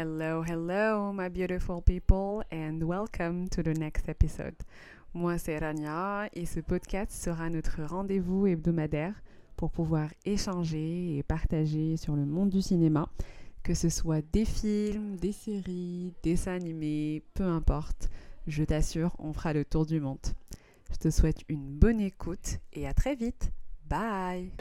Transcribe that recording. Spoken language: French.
Hello, hello, my beautiful people, and welcome to the next episode. Moi, c'est Rania, et ce podcast sera notre rendez-vous hebdomadaire pour pouvoir échanger et partager sur le monde du cinéma, que ce soit des films, des séries, des dessins animés, peu importe. Je t'assure, on fera le tour du monde. Je te souhaite une bonne écoute et à très vite. Bye